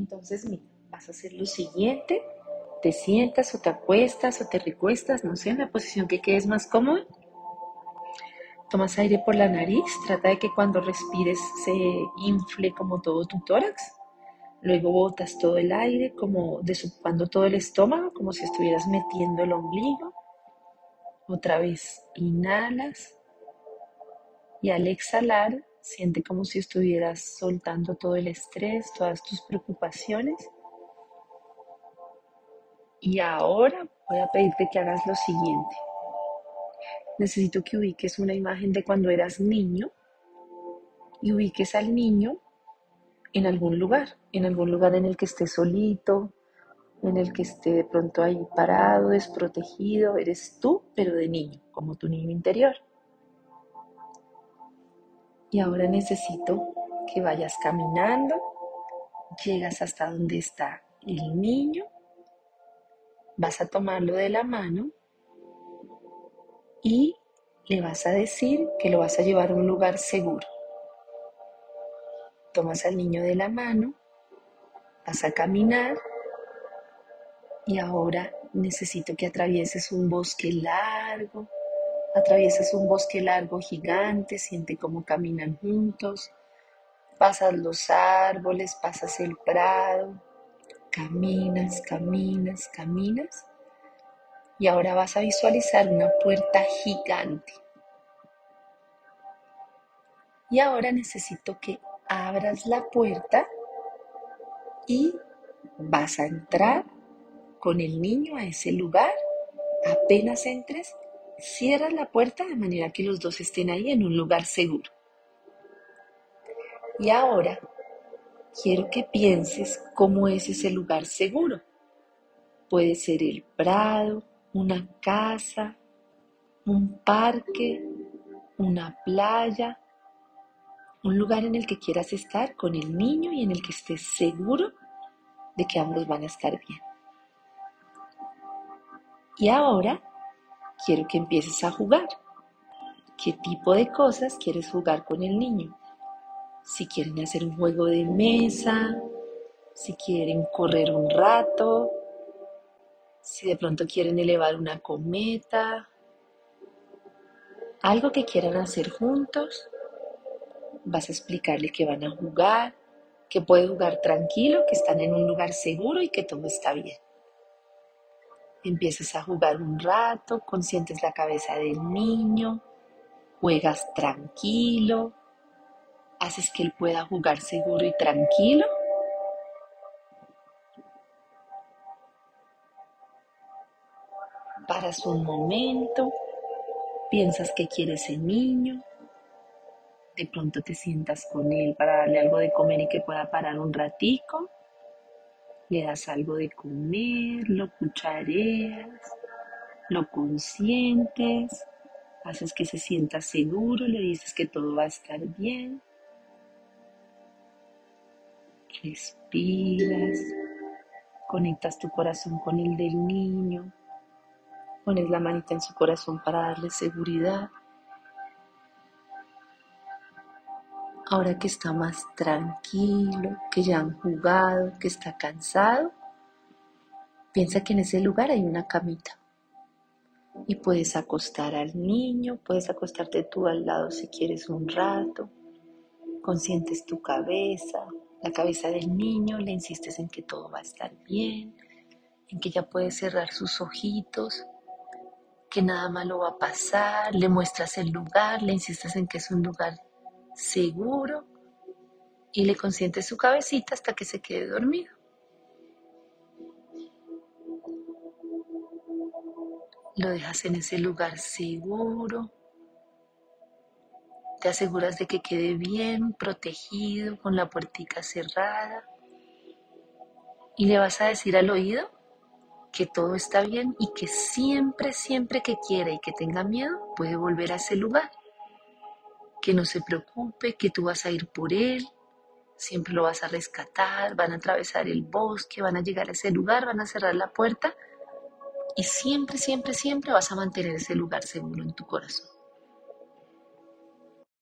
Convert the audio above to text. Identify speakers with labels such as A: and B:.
A: Entonces, mira, vas a hacer lo siguiente. Te sientas o te acuestas o te recuestas, no sé, en la posición que quedes más cómoda. Tomas aire por la nariz, trata de que cuando respires se infle como todo tu tórax. Luego botas todo el aire, como desocupando todo el estómago, como si estuvieras metiendo el ombligo. Otra vez, inhalas. Y al exhalar, siente como si estuvieras soltando todo el estrés, todas tus preocupaciones. Y ahora voy a pedirte que hagas lo siguiente. Necesito que ubiques una imagen de cuando eras niño y ubiques al niño en algún lugar, en algún lugar en el que esté solito, en el que esté de pronto ahí parado, desprotegido, eres tú, pero de niño, como tu niño interior. Y ahora necesito que vayas caminando, llegas hasta donde está el niño, vas a tomarlo de la mano y le vas a decir que lo vas a llevar a un lugar seguro. Tomas al niño de la mano, vas a caminar y ahora necesito que atravieses un bosque largo, atraviesas un bosque largo gigante, siente cómo caminan juntos, pasas los árboles, pasas el prado, caminas, caminas, caminas y ahora vas a visualizar una puerta gigante. Y ahora necesito que abras la puerta y vas a entrar con el niño a ese lugar. Apenas entres, cierras la puerta de manera que los dos estén ahí en un lugar seguro. Y ahora quiero que pienses cómo es ese lugar seguro. Puede ser el prado, una casa, un parque, una playa, un lugar en el que quieras estar con el niño y en el que estés seguro de que ambos van a estar bien. Y ahora quiero que empieces a jugar. ¿Qué tipo de cosas quieres jugar con el niño? Si quieren hacer un juego de mesa, si quieren correr un rato, si de pronto quieren elevar una cometa, algo que quieran hacer juntos, vas a explicarle que van a jugar, que puede jugar tranquilo, que están en un lugar seguro y que todo está bien. Empiezas a jugar un rato, consientes la cabeza del niño, juegas tranquilo, haces que él pueda jugar seguro y tranquilo. Paras un momento, piensas que quiere ese niño, de pronto te sientas con él para darle algo de comer y que pueda parar un ratico. Le das algo de comer, lo cuchareas, lo consientes, haces que se sienta seguro, le dices que todo va a estar bien. Respiras, conectas tu corazón con el del niño, pones la manita en su corazón para darle seguridad. Ahora que está más tranquilo, que ya han jugado, que está cansado, piensa que en ese lugar hay una camita. Y puedes acostar al niño, puedes acostarte tú al lado si quieres un rato. Consientes tu cabeza, la cabeza del niño, le insistes en que todo va a estar bien, en que ya puede cerrar sus ojitos, que nada malo va a pasar, le muestras el lugar, le insistes en que es un lugar seguro y le consiente su cabecita hasta que se quede dormido. Lo dejas en ese lugar seguro. Te aseguras de que quede bien protegido con la puertica cerrada. Y le vas a decir al oído que todo está bien y que siempre, siempre que quiera y que tenga miedo puede volver a ese lugar que no se preocupe, que tú vas a ir por él, siempre lo vas a rescatar, van a atravesar el bosque, van a llegar a ese lugar, van a cerrar la puerta y siempre, siempre, siempre vas a mantener ese lugar seguro en tu corazón.